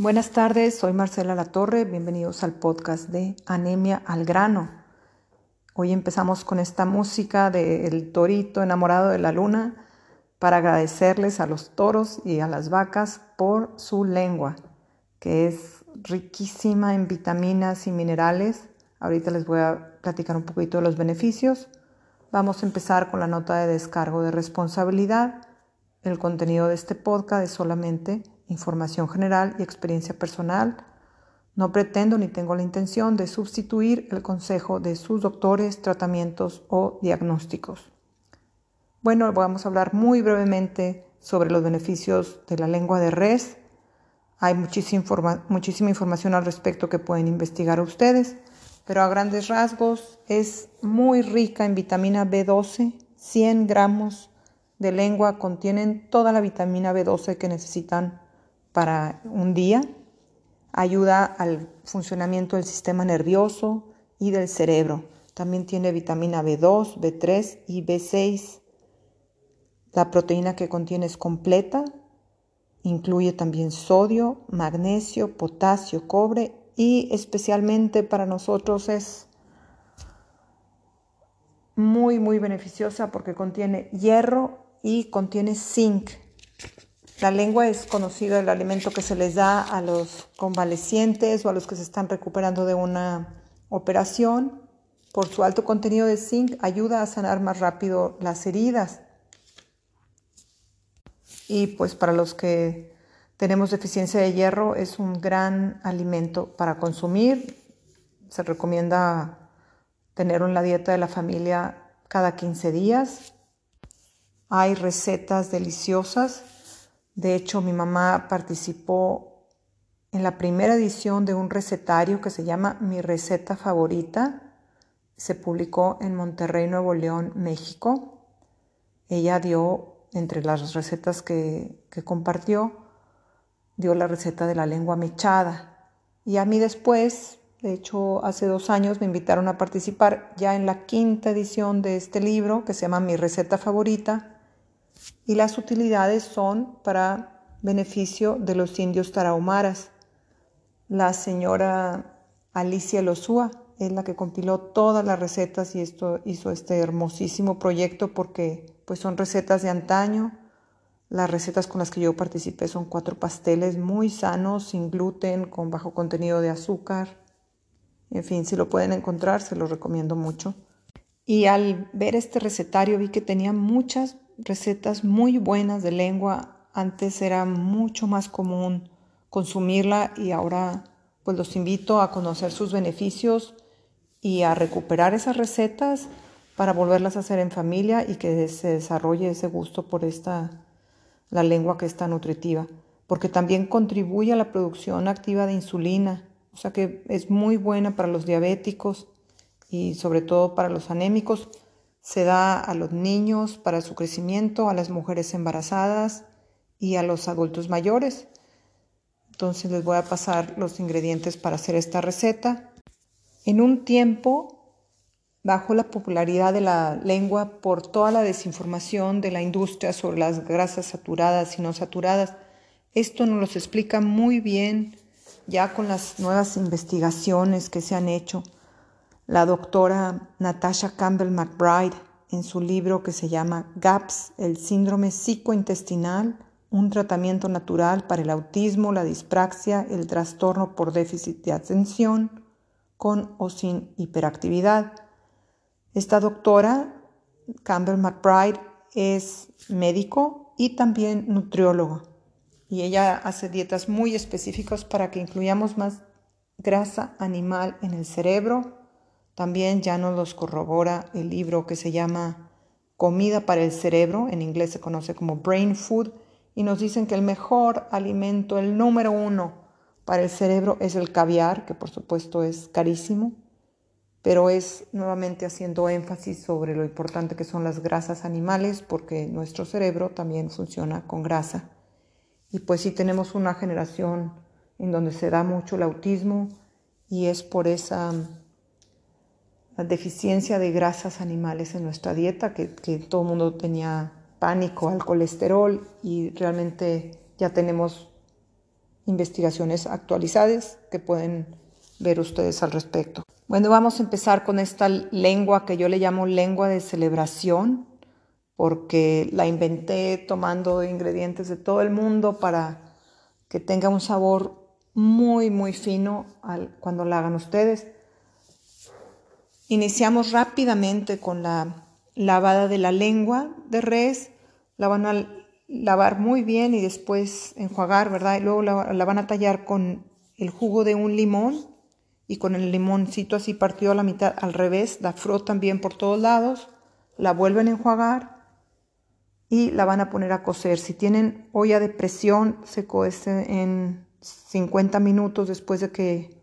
Buenas tardes, soy Marcela Latorre, bienvenidos al podcast de Anemia al grano. Hoy empezamos con esta música del torito enamorado de la luna para agradecerles a los toros y a las vacas por su lengua, que es riquísima en vitaminas y minerales. Ahorita les voy a platicar un poquito de los beneficios. Vamos a empezar con la nota de descargo de responsabilidad. El contenido de este podcast es solamente información general y experiencia personal. No pretendo ni tengo la intención de sustituir el consejo de sus doctores, tratamientos o diagnósticos. Bueno, vamos a hablar muy brevemente sobre los beneficios de la lengua de res. Hay muchísima, muchísima información al respecto que pueden investigar ustedes, pero a grandes rasgos es muy rica en vitamina B12, 100 gramos de lengua contienen toda la vitamina B12 que necesitan para un día, ayuda al funcionamiento del sistema nervioso y del cerebro. También tiene vitamina B2, B3 y B6. La proteína que contiene es completa, incluye también sodio, magnesio, potasio, cobre y especialmente para nosotros es muy muy beneficiosa porque contiene hierro y contiene zinc. La lengua es conocido el alimento que se les da a los convalecientes o a los que se están recuperando de una operación. Por su alto contenido de zinc ayuda a sanar más rápido las heridas. Y pues para los que tenemos deficiencia de hierro es un gran alimento para consumir. Se recomienda tenerlo en la dieta de la familia cada 15 días. Hay recetas deliciosas de hecho, mi mamá participó en la primera edición de un recetario que se llama Mi receta favorita. Se publicó en Monterrey, Nuevo León, México. Ella dio, entre las recetas que, que compartió, dio la receta de la lengua mechada. Y a mí después, de hecho, hace dos años me invitaron a participar ya en la quinta edición de este libro que se llama Mi receta favorita y las utilidades son para beneficio de los indios tarahumaras. La señora Alicia Losúa es la que compiló todas las recetas y esto hizo este hermosísimo proyecto porque pues son recetas de antaño. Las recetas con las que yo participé son cuatro pasteles muy sanos, sin gluten, con bajo contenido de azúcar. En fin, si lo pueden encontrar, se lo recomiendo mucho. Y al ver este recetario vi que tenía muchas recetas muy buenas de lengua. Antes era mucho más común consumirla y ahora pues los invito a conocer sus beneficios y a recuperar esas recetas para volverlas a hacer en familia y que se desarrolle ese gusto por esta la lengua que es tan nutritiva, porque también contribuye a la producción activa de insulina, o sea que es muy buena para los diabéticos y sobre todo para los anémicos se da a los niños para su crecimiento, a las mujeres embarazadas y a los adultos mayores. Entonces les voy a pasar los ingredientes para hacer esta receta. En un tiempo, bajo la popularidad de la lengua por toda la desinformación de la industria sobre las grasas saturadas y no saturadas, esto nos lo explica muy bien ya con las nuevas investigaciones que se han hecho la doctora Natasha Campbell McBride en su libro que se llama GAPS, el síndrome psicointestinal, un tratamiento natural para el autismo, la dispraxia, el trastorno por déficit de atención, con o sin hiperactividad. Esta doctora, Campbell McBride, es médico y también nutrióloga. Y ella hace dietas muy específicas para que incluyamos más grasa animal en el cerebro, también ya nos los corrobora el libro que se llama Comida para el Cerebro, en inglés se conoce como Brain Food, y nos dicen que el mejor alimento, el número uno para el cerebro es el caviar, que por supuesto es carísimo, pero es nuevamente haciendo énfasis sobre lo importante que son las grasas animales, porque nuestro cerebro también funciona con grasa. Y pues sí tenemos una generación en donde se da mucho el autismo y es por esa la deficiencia de grasas animales en nuestra dieta, que, todo el mundo tenía pánico al colesterol y realmente ya tenemos investigaciones actualizadas que pueden ver ustedes al respecto. Bueno, vamos a empezar con esta lengua que yo le llamo lengua de celebración, porque la inventé tomando ingredientes de todo el mundo para que tenga un sabor muy, muy fino cuando la hagan ustedes. Iniciamos rápidamente con la lavada de la lengua de res. La van a lavar muy bien y después enjuagar, ¿verdad? Y luego la, van a tallar con el jugo de un limón y con el limoncito así partido a la mitad al revés. La frotan bien por todos lados. La vuelven a enjuagar y la van a poner a cocer. Si tienen olla de presión, se cuece en 50 minutos después de que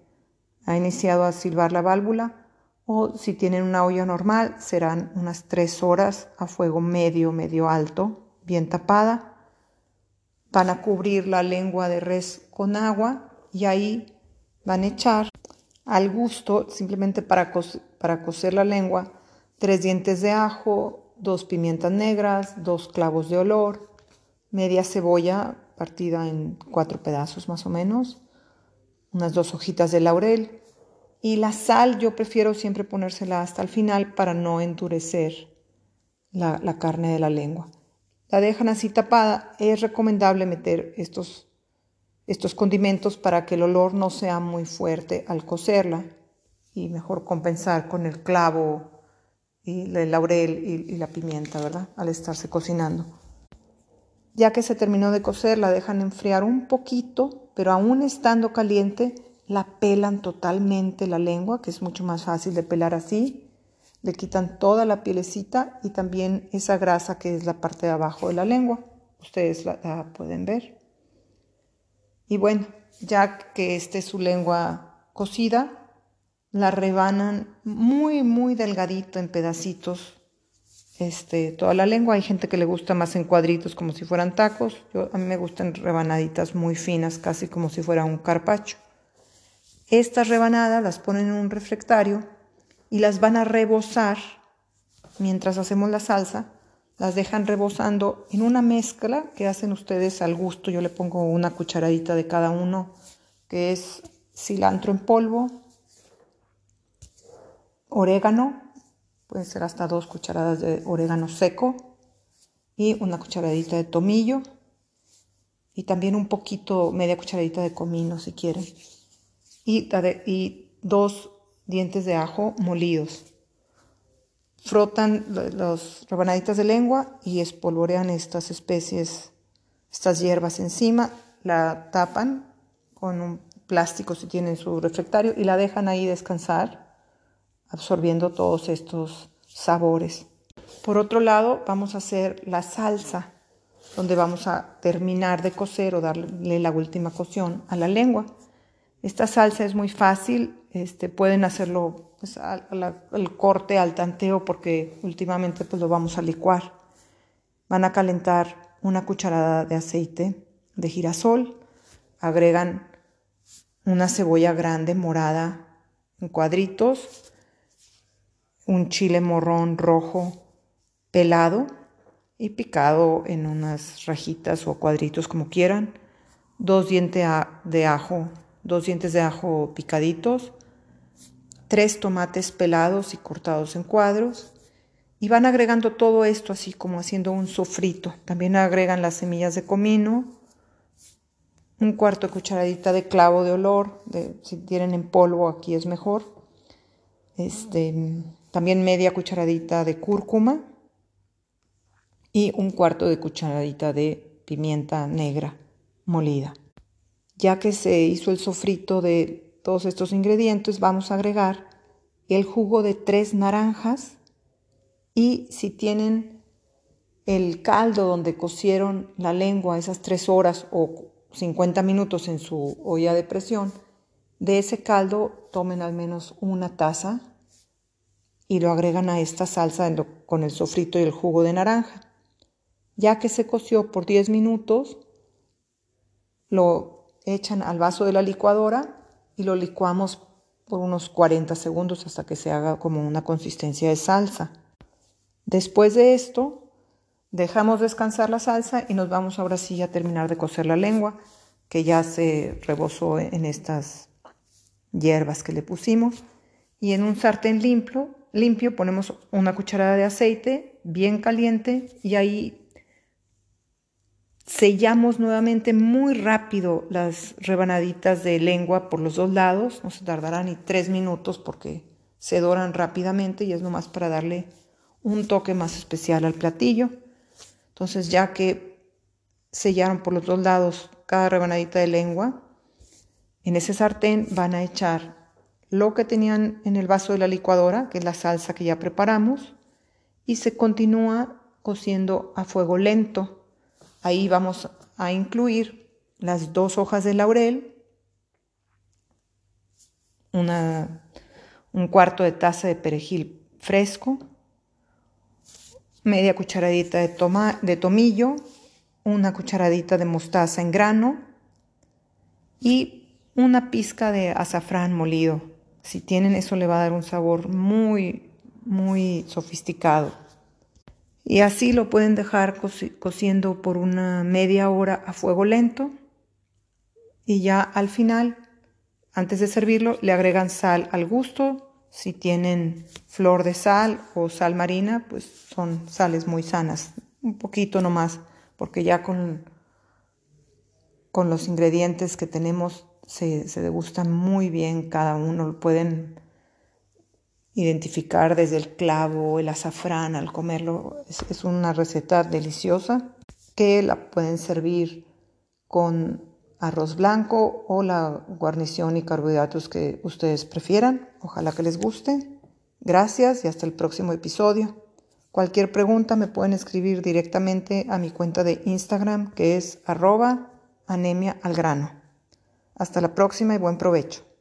ha iniciado a silbar la válvula o si tienen una olla normal serán unas 3 horas a fuego medio, medio alto, bien tapada. Van a cubrir la lengua de res con agua y ahí van a echar al gusto, simplemente para, para cocer la lengua, tres dientes de ajo, dos pimientas negras, dos clavos de olor, media cebolla partida en cuatro pedazos más o menos, unas dos hojitas de laurel, y la sal yo prefiero siempre ponérsela hasta el final para no endurecer la, carne de la lengua. La dejan así tapada. Es recomendable meter estos, estos condimentos para que el olor no sea muy fuerte al cocerla y mejor compensar con el clavo y el laurel y, y la pimienta, ¿verdad? Al estarse cocinando. Ya que se terminó de cocer, la dejan enfriar un poquito, pero aún estando caliente, la pelan totalmente la lengua, que es mucho más fácil de pelar así. Le quitan toda la pielecita y también esa grasa que es la parte de abajo de la lengua. Ustedes la, pueden ver. Y bueno, ya que esté su lengua cocida, la rebanan muy, muy delgadito en pedacitos. Este, toda la lengua. Hay gente que le gusta más en cuadritos como si fueran tacos. Yo, a mí me gustan rebanaditas muy finas, casi como si fuera un carpacho. Estas rebanadas las ponen en un refractario y las van a rebozar mientras hacemos la salsa. Las dejan rebozando en una mezcla que hacen ustedes al gusto. Yo le pongo una cucharadita de cada uno, que es cilantro en polvo, orégano, pueden ser hasta dos cucharadas de orégano seco y una cucharadita de tomillo y también un poquito, media cucharadita de comino si quieren y, dos dientes de ajo molidos. Frotan las rebanaditas de lengua y espolvorean estas especies, estas hierbas encima, la tapan con un plástico si tienen su refractario y la dejan ahí descansar, absorbiendo todos estos sabores. Por otro lado, vamos a hacer la salsa, donde vamos a terminar de cocer o darle la última cocción a la lengua. Esta salsa es muy fácil, este, pueden hacerlo pues, al, corte, al tanteo, porque últimamente pues, lo vamos a licuar. Van a calentar una cucharada de aceite de girasol, agregan una cebolla grande morada en cuadritos, un chile morrón rojo pelado y picado en unas rajitas o cuadritos como quieran, dos dientes de ajo dos dientes de ajo picaditos, tres tomates pelados y cortados en cuadros. Y van agregando todo esto así como haciendo un sofrito. También agregan las semillas de comino, un cuarto de cucharadita de clavo de olor, de, si tienen en polvo aquí es mejor. Este, también media cucharadita de cúrcuma y un cuarto de cucharadita de pimienta negra molida. Ya que se hizo el sofrito de todos estos ingredientes, vamos a agregar el jugo de tres naranjas y si tienen el caldo donde cocieron la lengua esas tres horas o 50 minutos en su olla de presión, de ese caldo tomen al menos una taza y lo agregan a esta salsa con el sofrito y el jugo de naranja. Ya que se coció por 10 minutos, lo echan al vaso de la licuadora y lo licuamos por unos 40 segundos hasta que se haga como una consistencia de salsa. Después de esto, dejamos descansar la salsa y nos vamos ahora sí a terminar de cocer la lengua. que ya se rebosó en estas hierbas que le pusimos. Y en un sartén limpio, limpio ponemos una cucharada de aceite bien caliente y ahí sellamos nuevamente muy rápido las rebanaditas de lengua por los dos lados. No se tardará ni tres minutos porque se doran rápidamente y es nomás para darle un toque más especial al platillo. Entonces ya que sellaron por los dos lados cada rebanadita de lengua, en ese sartén van a echar lo que tenían en el vaso de la licuadora, que es la salsa que ya preparamos, y se continúa cociendo a fuego lento. Ahí vamos a incluir las dos hojas de laurel, una, un cuarto de taza de perejil fresco, media cucharadita de, de tomillo, una cucharadita de mostaza en grano y una pizca de azafrán molido. Si tienen eso le va a dar un sabor muy, muy sofisticado. Y así lo pueden dejar cociendo por una media hora a fuego lento. Y ya al final, antes de servirlo, le agregan sal al gusto si tienen flor de sal o sal marina, pues son sales muy sanas. Un poquito nomás, porque ya con, con los ingredientes que tenemos se, se degustan muy bien cada uno. Pueden identificar desde el clavo, el azafrán al comerlo. Es, una receta deliciosa que la pueden servir con arroz blanco o la guarnición y carbohidratos que ustedes prefieran. Ojalá que les guste. Gracias y hasta el próximo episodio. Cualquier pregunta me pueden escribir directamente a mi cuenta de Instagram que es arroba anemia al grano. Hasta la próxima y buen provecho.